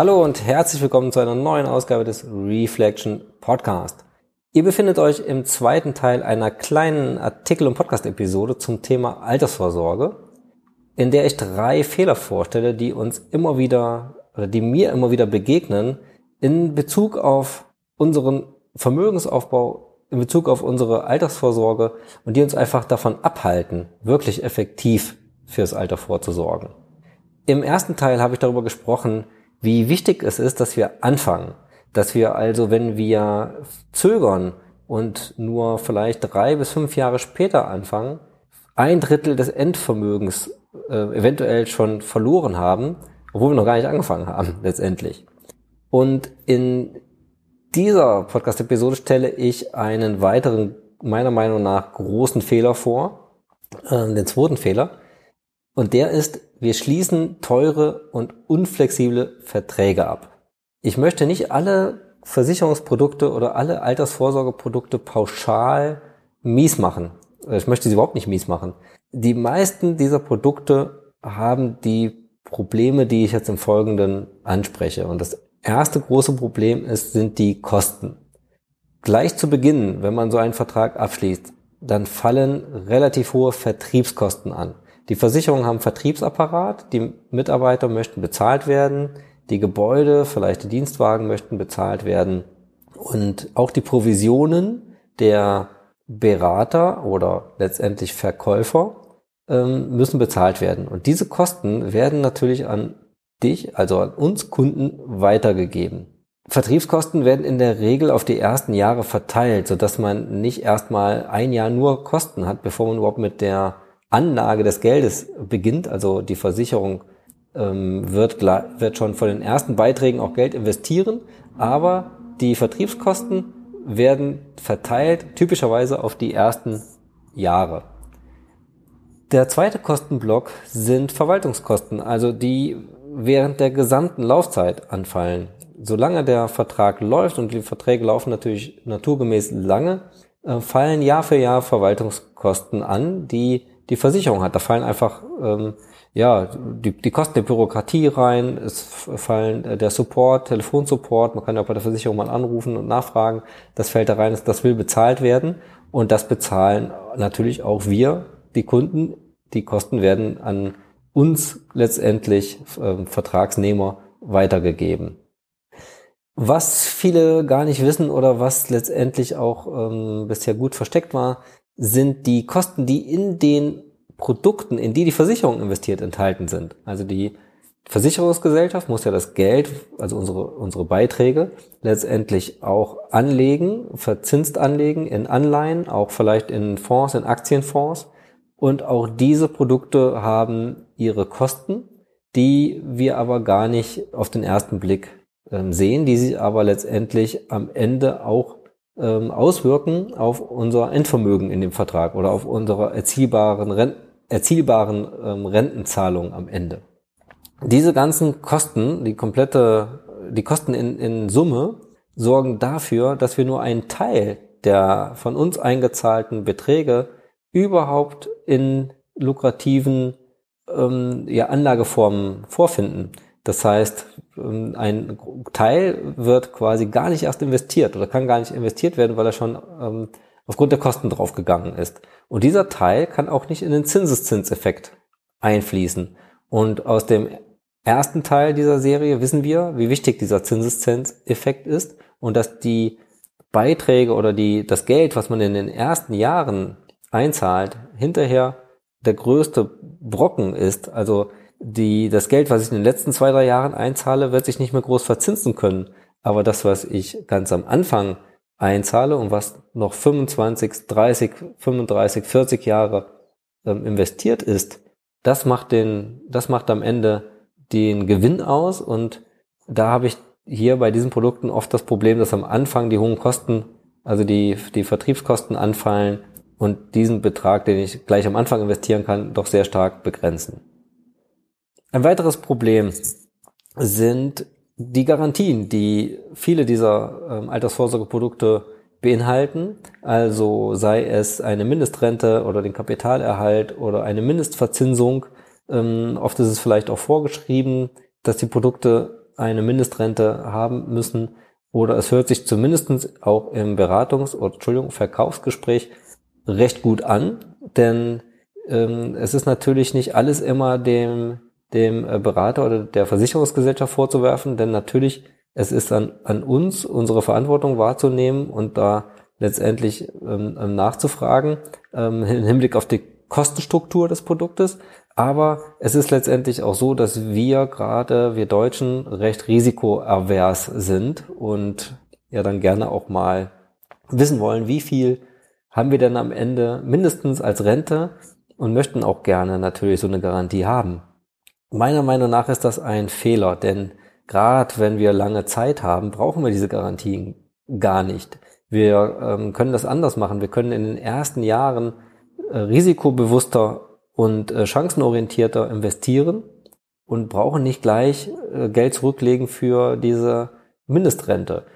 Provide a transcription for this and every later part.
Hallo und herzlich willkommen zu einer neuen Ausgabe des Reflection Podcast. Ihr befindet euch im zweiten Teil einer kleinen Artikel- und Podcast-Episode zum Thema Altersvorsorge, in der ich drei Fehler vorstelle, die uns immer wieder oder die mir immer wieder begegnen in Bezug auf unseren Vermögensaufbau, in Bezug auf unsere Altersvorsorge und die uns einfach davon abhalten, wirklich effektiv fürs Alter vorzusorgen. Im ersten Teil habe ich darüber gesprochen, wie wichtig es ist, dass wir anfangen. Dass wir also, wenn wir zögern und nur vielleicht drei bis fünf Jahre später anfangen, ein Drittel des Endvermögens äh, eventuell schon verloren haben, obwohl wir noch gar nicht angefangen haben, letztendlich. Und in dieser Podcast-Episode stelle ich einen weiteren, meiner Meinung nach, großen Fehler vor, äh, den zweiten Fehler. Und der ist, wir schließen teure und unflexible Verträge ab. Ich möchte nicht alle Versicherungsprodukte oder alle Altersvorsorgeprodukte pauschal mies machen. Ich möchte sie überhaupt nicht mies machen. Die meisten dieser Produkte haben die Probleme, die ich jetzt im Folgenden anspreche. Und das erste große Problem ist, sind die Kosten. Gleich zu Beginn, wenn man so einen Vertrag abschließt, dann fallen relativ hohe Vertriebskosten an. Die Versicherungen haben Vertriebsapparat, die Mitarbeiter möchten bezahlt werden, die Gebäude, vielleicht die Dienstwagen möchten bezahlt werden und auch die Provisionen der Berater oder letztendlich Verkäufer ähm, müssen bezahlt werden. Und diese Kosten werden natürlich an dich, also an uns Kunden weitergegeben. Vertriebskosten werden in der Regel auf die ersten Jahre verteilt, sodass man nicht erstmal ein Jahr nur Kosten hat, bevor man überhaupt mit der Anlage des Geldes beginnt, also die Versicherung ähm, wird, wird schon von den ersten Beiträgen auch Geld investieren, aber die Vertriebskosten werden verteilt typischerweise auf die ersten Jahre. Der zweite Kostenblock sind Verwaltungskosten, also die während der gesamten Laufzeit anfallen. Solange der Vertrag läuft und die Verträge laufen natürlich naturgemäß lange, äh, fallen Jahr für Jahr Verwaltungskosten an, die die Versicherung hat. Da fallen einfach ähm, ja die, die Kosten der Bürokratie rein, es fallen äh, der Support, Telefonsupport, man kann ja bei der Versicherung mal anrufen und nachfragen, das fällt da rein, das will bezahlt werden und das bezahlen natürlich auch wir, die Kunden. Die Kosten werden an uns letztendlich äh, Vertragsnehmer weitergegeben. Was viele gar nicht wissen oder was letztendlich auch ähm, bisher gut versteckt war, sind die Kosten, die in den Produkten, in die die Versicherung investiert, enthalten sind. Also die Versicherungsgesellschaft muss ja das Geld, also unsere, unsere Beiträge, letztendlich auch anlegen, verzinst anlegen in Anleihen, auch vielleicht in Fonds, in Aktienfonds. Und auch diese Produkte haben ihre Kosten, die wir aber gar nicht auf den ersten Blick ähm, sehen, die sich aber letztendlich am Ende auch ähm, auswirken auf unser Endvermögen in dem Vertrag oder auf unsere erzielbaren, Rent erzielbaren ähm, Rentenzahlung am Ende. Diese ganzen Kosten, die komplette, die Kosten in, in Summe sorgen dafür, dass wir nur einen Teil der von uns eingezahlten Beträge überhaupt in lukrativen ähm, ja, Anlageformen vorfinden. Das heißt, ein Teil wird quasi gar nicht erst investiert oder kann gar nicht investiert werden, weil er schon ähm, aufgrund der Kosten draufgegangen ist. Und dieser Teil kann auch nicht in den Zinseszinseffekt einfließen. Und aus dem ersten Teil dieser Serie wissen wir, wie wichtig dieser Zinseszinseffekt ist und dass die Beiträge oder die, das Geld, was man in den ersten Jahren einzahlt, hinterher der größte Brocken ist. Also die, das Geld, was ich in den letzten zwei, drei Jahren einzahle, wird sich nicht mehr groß verzinsen können. Aber das, was ich ganz am Anfang einzahle und was noch 25, 30, 35, 40 Jahre ähm, investiert ist, das macht den, das macht am Ende den Gewinn aus und da habe ich hier bei diesen Produkten oft das Problem, dass am Anfang die hohen Kosten, also die, die Vertriebskosten anfallen und diesen Betrag, den ich gleich am Anfang investieren kann, doch sehr stark begrenzen. Ein weiteres Problem sind die Garantien, die viele dieser ähm, Altersvorsorgeprodukte beinhalten. Also sei es eine Mindestrente oder den Kapitalerhalt oder eine Mindestverzinsung. Ähm, oft ist es vielleicht auch vorgeschrieben, dass die Produkte eine Mindestrente haben müssen oder es hört sich zumindest auch im Beratungs- oder Entschuldigung, Verkaufsgespräch recht gut an, denn ähm, es ist natürlich nicht alles immer dem, dem äh, Berater oder der Versicherungsgesellschaft vorzuwerfen, denn natürlich es ist an, an uns, unsere Verantwortung wahrzunehmen und da letztendlich ähm, ähm nachzufragen ähm, im Hinblick auf die Kostenstruktur des Produktes. Aber es ist letztendlich auch so, dass wir gerade, wir Deutschen, recht risikoavers sind und ja dann gerne auch mal wissen wollen, wie viel haben wir denn am Ende mindestens als Rente und möchten auch gerne natürlich so eine Garantie haben. Meiner Meinung nach ist das ein Fehler, denn gerade wenn wir lange Zeit haben, brauchen wir diese Garantien gar nicht. Wir ähm, können das anders machen. Wir können in den ersten Jahren äh, risikobewusster und äh, chancenorientierter investieren und brauchen nicht gleich äh, Geld zurücklegen für diese Mindestrente.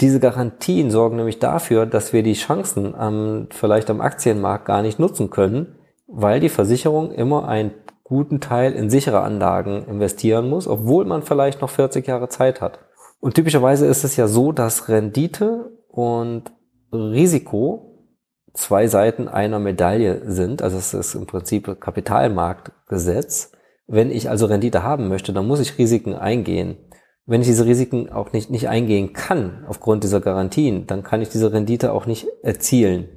Diese Garantien sorgen nämlich dafür, dass wir die Chancen am, vielleicht am Aktienmarkt gar nicht nutzen können, weil die Versicherung immer einen guten Teil in sichere Anlagen investieren muss, obwohl man vielleicht noch 40 Jahre Zeit hat. Und typischerweise ist es ja so, dass Rendite und Risiko zwei Seiten einer Medaille sind. Also es ist im Prinzip Kapitalmarktgesetz. Wenn ich also Rendite haben möchte, dann muss ich Risiken eingehen. Wenn ich diese Risiken auch nicht, nicht eingehen kann aufgrund dieser Garantien, dann kann ich diese Rendite auch nicht erzielen.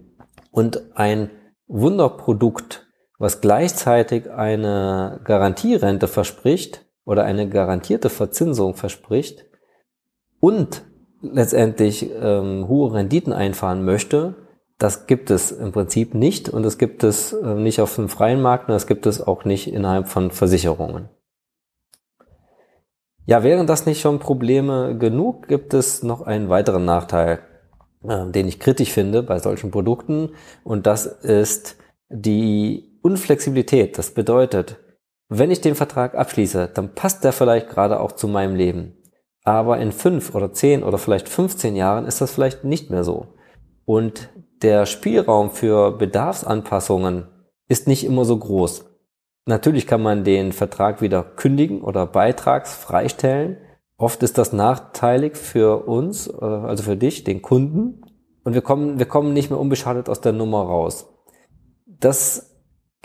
Und ein Wunderprodukt, was gleichzeitig eine Garantierente verspricht oder eine garantierte Verzinsung verspricht und letztendlich ähm, hohe Renditen einfahren möchte, das gibt es im Prinzip nicht und das gibt es äh, nicht auf dem freien Markt und das gibt es auch nicht innerhalb von Versicherungen. Ja, wären das nicht schon Probleme genug, gibt es noch einen weiteren Nachteil, äh, den ich kritisch finde bei solchen Produkten und das ist die Unflexibilität. Das bedeutet, wenn ich den Vertrag abschließe, dann passt der vielleicht gerade auch zu meinem Leben. Aber in fünf oder zehn oder vielleicht 15 Jahren ist das vielleicht nicht mehr so. Und der Spielraum für Bedarfsanpassungen ist nicht immer so groß. Natürlich kann man den Vertrag wieder kündigen oder beitragsfrei stellen. Oft ist das nachteilig für uns, äh, also für dich, den Kunden. Und wir kommen, wir kommen nicht mehr unbeschadet aus der Nummer raus. Das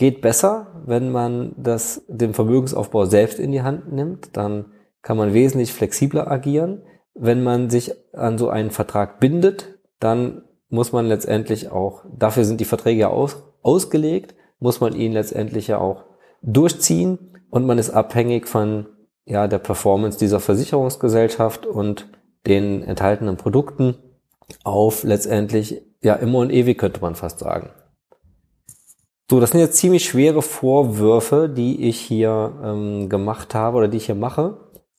geht besser, wenn man das, den Vermögensaufbau selbst in die Hand nimmt. Dann kann man wesentlich flexibler agieren. Wenn man sich an so einen Vertrag bindet, dann muss man letztendlich auch, dafür sind die Verträge ja aus, ausgelegt, muss man ihn letztendlich ja auch durchziehen und man ist abhängig von ja, der Performance dieser Versicherungsgesellschaft und den enthaltenen Produkten auf letztendlich ja immer und ewig könnte man fast sagen. So, das sind jetzt ziemlich schwere Vorwürfe, die ich hier ähm, gemacht habe oder die ich hier mache.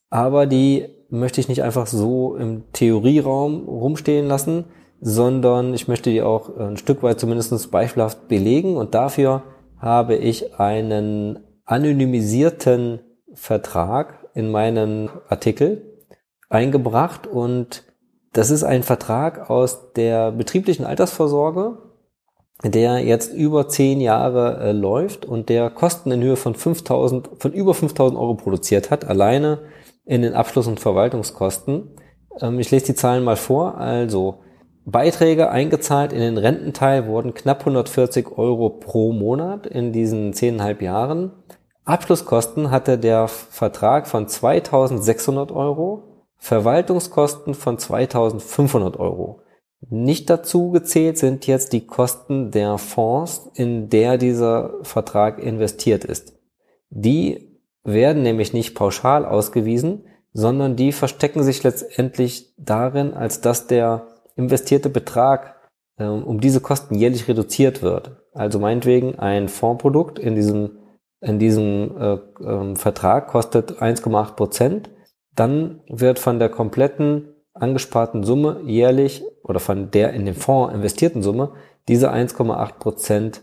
Aber die möchte ich nicht einfach so im Theorieraum rumstehen lassen, sondern ich möchte die auch ein Stück weit zumindest beispielhaft belegen. Und dafür habe ich einen anonymisierten Vertrag in meinen Artikel eingebracht. Und das ist ein Vertrag aus der betrieblichen Altersvorsorge, der jetzt über zehn Jahre äh, läuft und der Kosten in Höhe von 5000, von über 5000 Euro produziert hat, alleine in den Abschluss- und Verwaltungskosten. Ähm, ich lese die Zahlen mal vor. Also Beiträge eingezahlt in den Rententeil wurden knapp 140 Euro pro Monat in diesen zehneinhalb Jahren. Abschlusskosten hatte der Vertrag von 2600 Euro, Verwaltungskosten von 2500 Euro. Nicht dazu gezählt sind jetzt die Kosten der Fonds, in der dieser Vertrag investiert ist. Die werden nämlich nicht pauschal ausgewiesen, sondern die verstecken sich letztendlich darin, als dass der investierte Betrag äh, um diese Kosten jährlich reduziert wird. Also meinetwegen ein Fondsprodukt in diesem, in diesem äh, äh, Vertrag kostet 1,8 Prozent, dann wird von der kompletten angesparten Summe jährlich oder von der in den Fonds investierten Summe diese 1,8 Prozent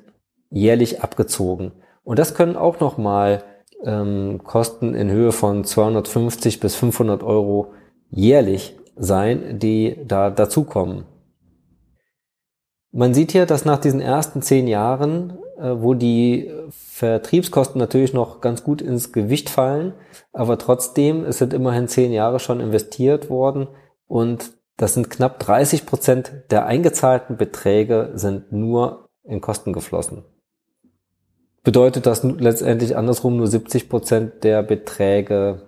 jährlich abgezogen. Und das können auch nochmal ähm, Kosten in Höhe von 250 bis 500 Euro jährlich sein, die da dazukommen. Man sieht hier, dass nach diesen ersten zehn Jahren äh, wo die Vertriebskosten natürlich noch ganz gut ins Gewicht fallen, aber trotzdem, es sind immerhin zehn Jahre schon investiert worden und das sind knapp 30 Prozent der eingezahlten Beträge sind nur in Kosten geflossen. Bedeutet das letztendlich andersrum nur 70 Prozent der Beträge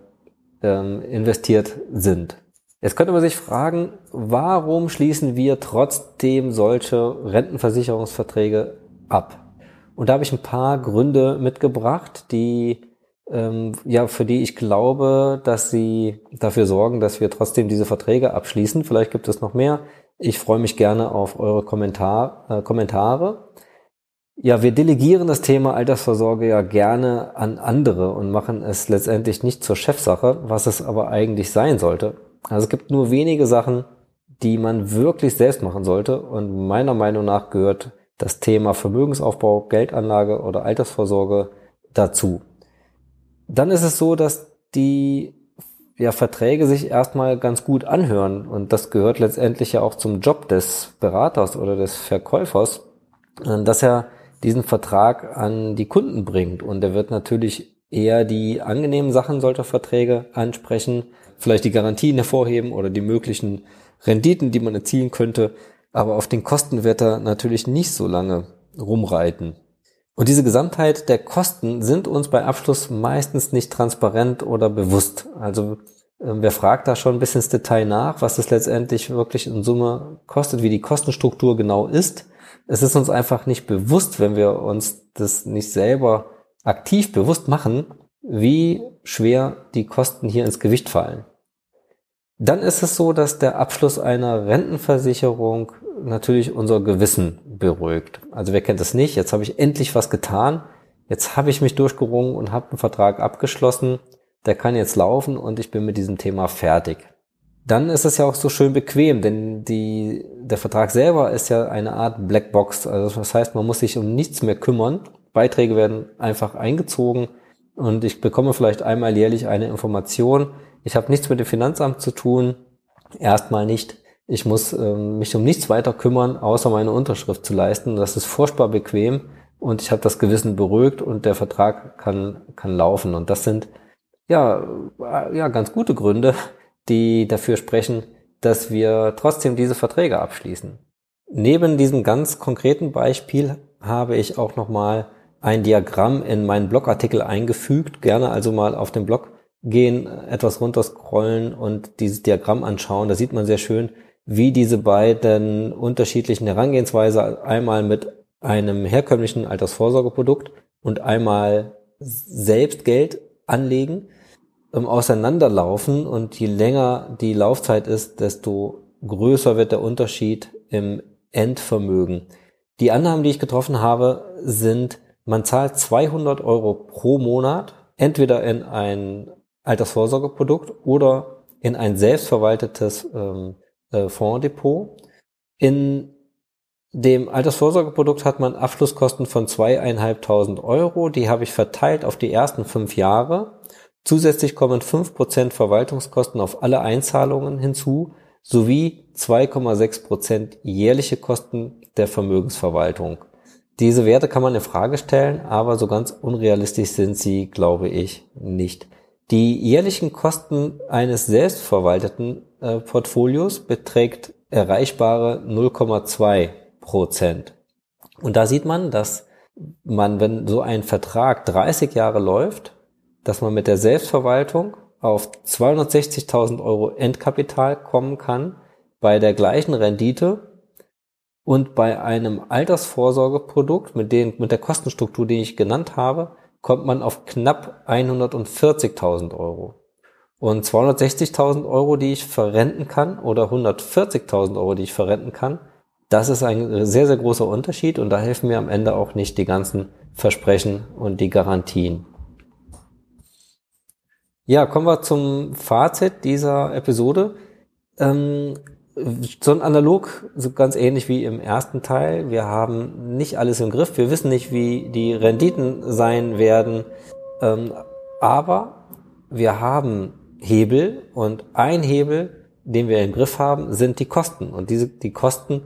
ähm, investiert sind. Jetzt könnte man sich fragen, warum schließen wir trotzdem solche Rentenversicherungsverträge ab? Und da habe ich ein paar Gründe mitgebracht, die ähm, ja für die ich glaube, dass sie dafür sorgen, dass wir trotzdem diese Verträge abschließen. Vielleicht gibt es noch mehr. Ich freue mich gerne auf eure Kommentar, äh, Kommentare. Ja, wir delegieren das Thema Altersvorsorge ja gerne an andere und machen es letztendlich nicht zur Chefsache, was es aber eigentlich sein sollte. Also es gibt nur wenige Sachen, die man wirklich selbst machen sollte und meiner Meinung nach gehört das Thema Vermögensaufbau, Geldanlage oder Altersvorsorge dazu. Dann ist es so, dass die ja, Verträge sich erstmal ganz gut anhören. Und das gehört letztendlich ja auch zum Job des Beraters oder des Verkäufers, dass er diesen Vertrag an die Kunden bringt. Und er wird natürlich eher die angenehmen Sachen solcher Verträge ansprechen, vielleicht die Garantien hervorheben oder die möglichen Renditen, die man erzielen könnte, aber auf den Kosten wird er natürlich nicht so lange rumreiten. Und diese Gesamtheit der Kosten sind uns bei Abschluss meistens nicht transparent oder bewusst. Also ähm, wer fragt da schon ein bisschen ins Detail nach, was es letztendlich wirklich in Summe kostet, wie die Kostenstruktur genau ist. Es ist uns einfach nicht bewusst, wenn wir uns das nicht selber aktiv bewusst machen, wie schwer die Kosten hier ins Gewicht fallen. Dann ist es so, dass der Abschluss einer Rentenversicherung natürlich unser Gewissen beruhigt. Also wer kennt es nicht? Jetzt habe ich endlich was getan. Jetzt habe ich mich durchgerungen und habe einen Vertrag abgeschlossen. Der kann jetzt laufen und ich bin mit diesem Thema fertig. Dann ist es ja auch so schön bequem, denn die, der Vertrag selber ist ja eine Art Blackbox. Also das heißt, man muss sich um nichts mehr kümmern. Beiträge werden einfach eingezogen und ich bekomme vielleicht einmal jährlich eine Information, ich habe nichts mit dem Finanzamt zu tun, erstmal nicht. Ich muss ähm, mich um nichts weiter kümmern, außer meine Unterschrift zu leisten. Das ist furchtbar bequem und ich habe das Gewissen beruhigt und der Vertrag kann, kann laufen. Und das sind ja, äh, ja ganz gute Gründe, die dafür sprechen, dass wir trotzdem diese Verträge abschließen. Neben diesem ganz konkreten Beispiel habe ich auch nochmal ein Diagramm in meinen Blogartikel eingefügt. Gerne also mal auf dem Blog gehen, etwas runterscrollen und dieses Diagramm anschauen. Da sieht man sehr schön, wie diese beiden unterschiedlichen Herangehensweise einmal mit einem herkömmlichen Altersvorsorgeprodukt und einmal selbst Geld anlegen, ähm, auseinanderlaufen und je länger die Laufzeit ist, desto größer wird der Unterschied im Endvermögen. Die Annahmen, die ich getroffen habe, sind, man zahlt 200 Euro pro Monat entweder in ein Altersvorsorgeprodukt oder in ein selbstverwaltetes ähm, äh, Fondsdepot. In dem Altersvorsorgeprodukt hat man Abschlusskosten von zweieinhalbtausend Euro. Die habe ich verteilt auf die ersten fünf Jahre. Zusätzlich kommen fünf Prozent Verwaltungskosten auf alle Einzahlungen hinzu sowie 2,6 Prozent jährliche Kosten der Vermögensverwaltung. Diese Werte kann man in Frage stellen, aber so ganz unrealistisch sind sie, glaube ich, nicht. Die jährlichen Kosten eines selbstverwalteten äh, Portfolios beträgt erreichbare 0,2 Prozent. Und da sieht man, dass man, wenn so ein Vertrag 30 Jahre läuft, dass man mit der Selbstverwaltung auf 260.000 Euro Endkapital kommen kann bei der gleichen Rendite und bei einem Altersvorsorgeprodukt mit den, mit der Kostenstruktur, die ich genannt habe, kommt man auf knapp 140.000 Euro. Und 260.000 Euro, die ich verrenten kann, oder 140.000 Euro, die ich verrenten kann, das ist ein sehr, sehr großer Unterschied und da helfen mir am Ende auch nicht die ganzen Versprechen und die Garantien. Ja, kommen wir zum Fazit dieser Episode. Ähm, so ein Analog, so ganz ähnlich wie im ersten Teil. Wir haben nicht alles im Griff. Wir wissen nicht, wie die Renditen sein werden. Ähm, aber wir haben Hebel und ein Hebel, den wir im Griff haben, sind die Kosten. Und diese, die Kosten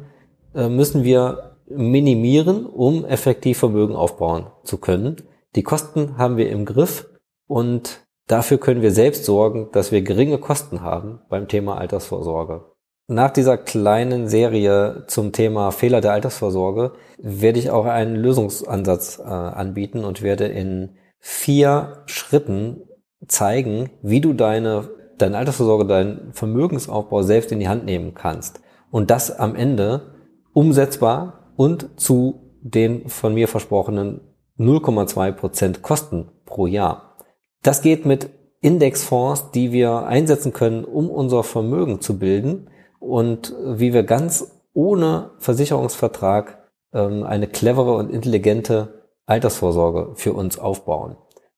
äh, müssen wir minimieren, um effektiv Vermögen aufbauen zu können. Die Kosten haben wir im Griff und dafür können wir selbst sorgen, dass wir geringe Kosten haben beim Thema Altersvorsorge. Nach dieser kleinen Serie zum Thema Fehler der Altersvorsorge werde ich auch einen Lösungsansatz äh, anbieten und werde in vier Schritten zeigen, wie du deine, deine Altersvorsorge, deinen Vermögensaufbau selbst in die Hand nehmen kannst. Und das am Ende umsetzbar und zu den von mir versprochenen 0,2 Prozent Kosten pro Jahr. Das geht mit Indexfonds, die wir einsetzen können, um unser Vermögen zu bilden und wie wir ganz ohne Versicherungsvertrag ähm, eine clevere und intelligente Altersvorsorge für uns aufbauen.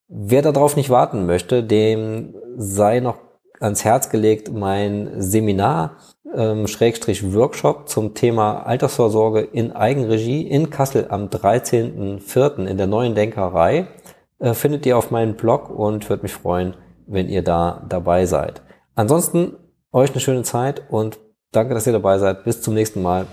Wer darauf nicht warten möchte, dem sei noch ans Herz gelegt mein Seminar ähm, Schrägstrich Workshop zum Thema Altersvorsorge in Eigenregie in Kassel am 13.04. in der neuen Denkerei. Äh, findet ihr auf meinem Blog und würde mich freuen, wenn ihr da dabei seid. Ansonsten euch eine schöne Zeit und Danke, dass ihr dabei seid. Bis zum nächsten Mal.